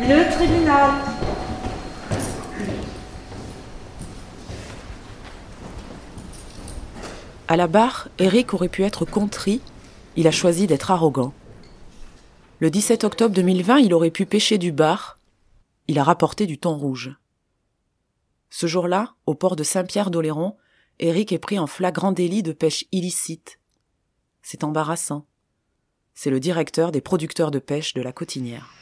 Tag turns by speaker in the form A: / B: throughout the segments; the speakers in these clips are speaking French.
A: Le tribunal.
B: À la barre, Eric aurait pu être contrit. Il a choisi d'être arrogant. Le 17 octobre 2020, il aurait pu pêcher du bar. Il a rapporté du thon rouge. Ce jour-là, au port de Saint-Pierre-d'Oléron, Eric est pris en flagrant délit de pêche illicite. C'est embarrassant. C'est le directeur des producteurs de pêche de la Cotinière.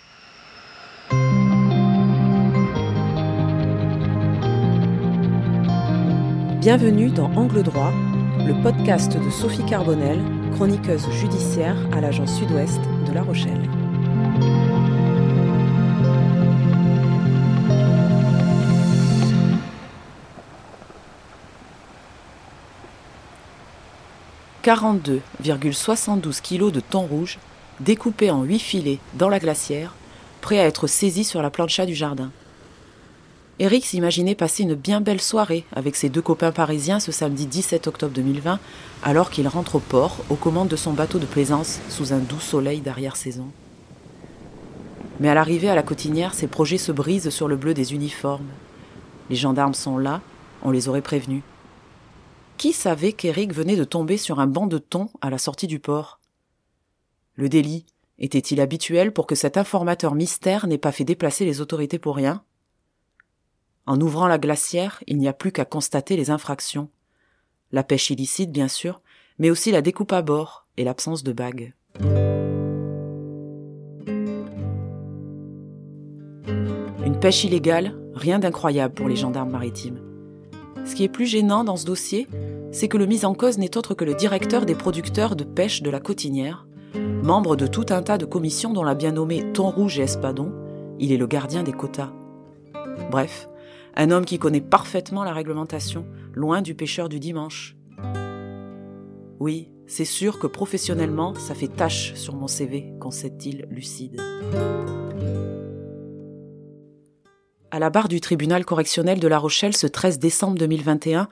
B: Bienvenue dans Angle droit, le podcast de Sophie Carbonel, chroniqueuse judiciaire à l'agence sud-ouest de La Rochelle. « 42,72 kg de thon rouge découpés en huit filets dans la glacière, prêts à être saisis sur la plancha du jardin. Eric s'imaginait passer une bien belle soirée avec ses deux copains parisiens ce samedi 17 octobre 2020, alors qu'il rentre au port aux commandes de son bateau de plaisance sous un doux soleil d'arrière-saison. Mais à l'arrivée à la cotinière, ses projets se brisent sur le bleu des uniformes. Les gendarmes sont là, on les aurait prévenus. Qui savait qu'Eric venait de tomber sur un banc de thon à la sortie du port? Le délit était-il habituel pour que cet informateur mystère n'ait pas fait déplacer les autorités pour rien? En ouvrant la glacière, il n'y a plus qu'à constater les infractions. La pêche illicite, bien sûr, mais aussi la découpe à bord et l'absence de bagues. Une pêche illégale, rien d'incroyable pour les gendarmes maritimes. Ce qui est plus gênant dans ce dossier, c'est que le mis en cause n'est autre que le directeur des producteurs de pêche de la Cotinière, membre de tout un tas de commissions dont l'a bien nommé Thon Rouge et Espadon, il est le gardien des quotas. Bref, un homme qui connaît parfaitement la réglementation, loin du pêcheur du dimanche. Oui, c'est sûr que professionnellement, ça fait tache sur mon CV, concède-t-il lucide. À la barre du tribunal correctionnel de La Rochelle ce 13 décembre 2021,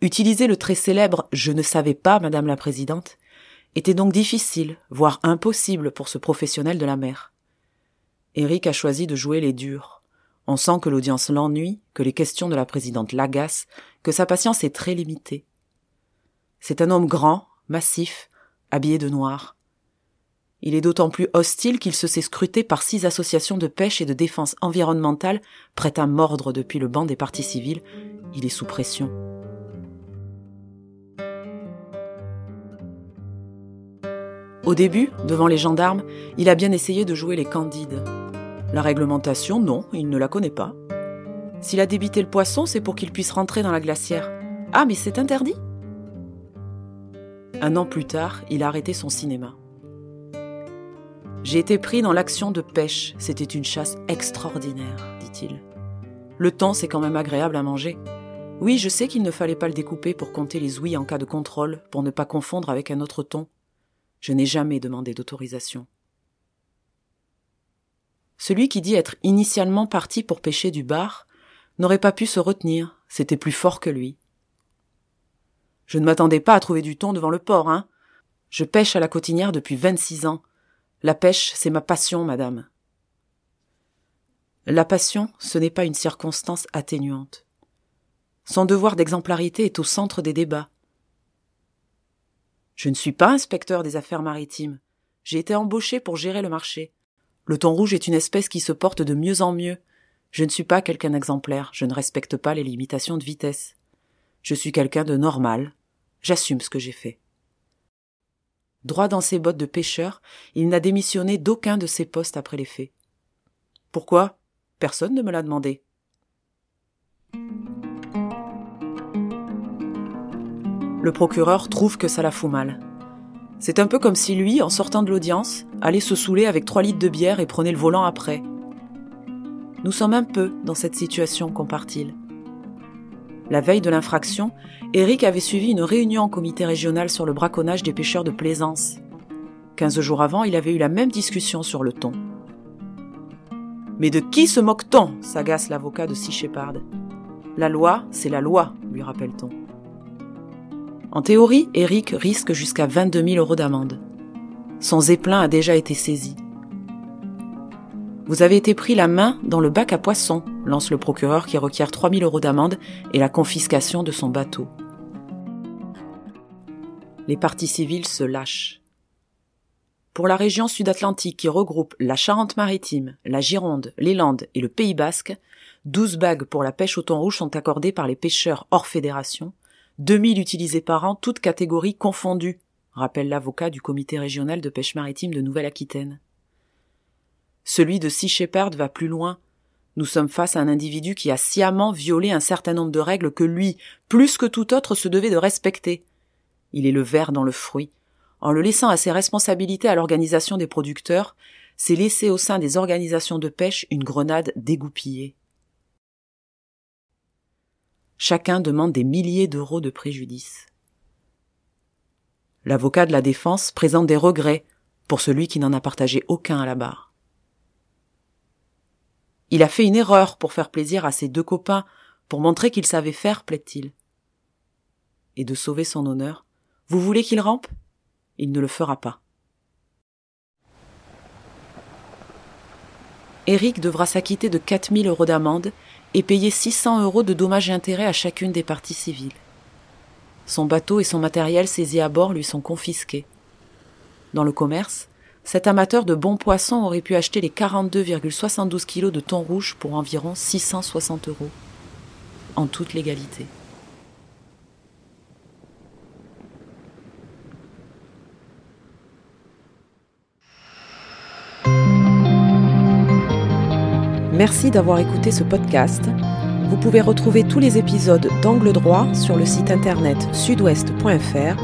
B: utiliser le très célèbre Je ne savais pas, Madame la Présidente, était donc difficile, voire impossible pour ce professionnel de la mer. Eric a choisi de jouer les durs. On sent que l'audience l'ennuie, que les questions de la présidente l'agacent, que sa patience est très limitée. C'est un homme grand, massif, habillé de noir. Il est d'autant plus hostile qu'il se sait scruté par six associations de pêche et de défense environnementale prêtes à mordre depuis le banc des partis civils. Il est sous pression. Au début, devant les gendarmes, il a bien essayé de jouer les candides. La réglementation, non, il ne la connaît pas. S'il a débité le poisson, c'est pour qu'il puisse rentrer dans la glacière. Ah, mais c'est interdit Un an plus tard, il a arrêté son cinéma. J'ai été pris dans l'action de pêche. C'était une chasse extraordinaire, dit-il. Le temps, c'est quand même agréable à manger. Oui, je sais qu'il ne fallait pas le découper pour compter les ouïes en cas de contrôle, pour ne pas confondre avec un autre thon. Je n'ai jamais demandé d'autorisation. Celui qui dit être initialement parti pour pêcher du bar n'aurait pas pu se retenir, c'était plus fort que lui. Je ne m'attendais pas à trouver du thon devant le port, hein. Je pêche à la cotinière depuis vingt-six ans. La pêche, c'est ma passion, madame. La passion, ce n'est pas une circonstance atténuante. Son devoir d'exemplarité est au centre des débats. Je ne suis pas inspecteur des affaires maritimes. J'ai été embauché pour gérer le marché. Le thon rouge est une espèce qui se porte de mieux en mieux. Je ne suis pas quelqu'un d'exemplaire, je ne respecte pas les limitations de vitesse. Je suis quelqu'un de normal. J'assume ce que j'ai fait. Droit dans ses bottes de pêcheur, il n'a démissionné d'aucun de ses postes après les faits. Pourquoi? Personne ne me l'a demandé. Le procureur trouve que ça la fout mal. C'est un peu comme si lui, en sortant de l'audience, allait se saouler avec trois litres de bière et prenait le volant après. Nous sommes un peu dans cette situation, compare-t-il. La veille de l'infraction, Eric avait suivi une réunion en comité régional sur le braconnage des pêcheurs de plaisance. Quinze jours avant, il avait eu la même discussion sur le ton. Mais de qui se moque-t-on? s'agace l'avocat de Sea Shepard. La loi, c'est la loi, lui rappelle-t-on. En théorie, Eric risque jusqu'à 22 000 euros d'amende. Son zeppelin a déjà été saisi. Vous avez été pris la main dans le bac à poissons, lance le procureur qui requiert 3000 euros d'amende et la confiscation de son bateau. Les parties civiles se lâchent. Pour la région sud-atlantique qui regroupe la Charente-Maritime, la Gironde, les Landes et le Pays basque, 12 bagues pour la pêche au thon rouge sont accordées par les pêcheurs hors fédération, 2000 utilisés par an, toutes catégories confondues, rappelle l'avocat du comité régional de pêche maritime de Nouvelle-Aquitaine. Celui de Sea Shepherd va plus loin. Nous sommes face à un individu qui a sciemment violé un certain nombre de règles que lui, plus que tout autre, se devait de respecter. Il est le ver dans le fruit. En le laissant à ses responsabilités à l'organisation des producteurs, c'est laisser au sein des organisations de pêche une grenade dégoupillée. Chacun demande des milliers d'euros de préjudice. L'avocat de la défense présente des regrets pour celui qui n'en a partagé aucun à la barre. Il a fait une erreur pour faire plaisir à ses deux copains, pour montrer qu'il savait faire, plaît-il. Et de sauver son honneur, vous voulez qu'il rampe? Il ne le fera pas. Eric devra s'acquitter de 4000 euros d'amende et payer 600 euros de dommages et intérêts à chacune des parties civiles. Son bateau et son matériel saisis à bord lui sont confisqués. Dans le commerce, cet amateur de bons poissons aurait pu acheter les 42,72 kilos de thon rouge pour environ 660 euros. En toute légalité. Merci d'avoir écouté ce podcast. Vous pouvez retrouver tous les épisodes d'Angle droit sur le site internet sudouest.fr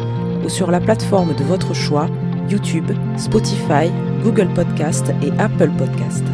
B: ou sur la plateforme de votre choix YouTube, Spotify, Google Podcast et Apple Podcast.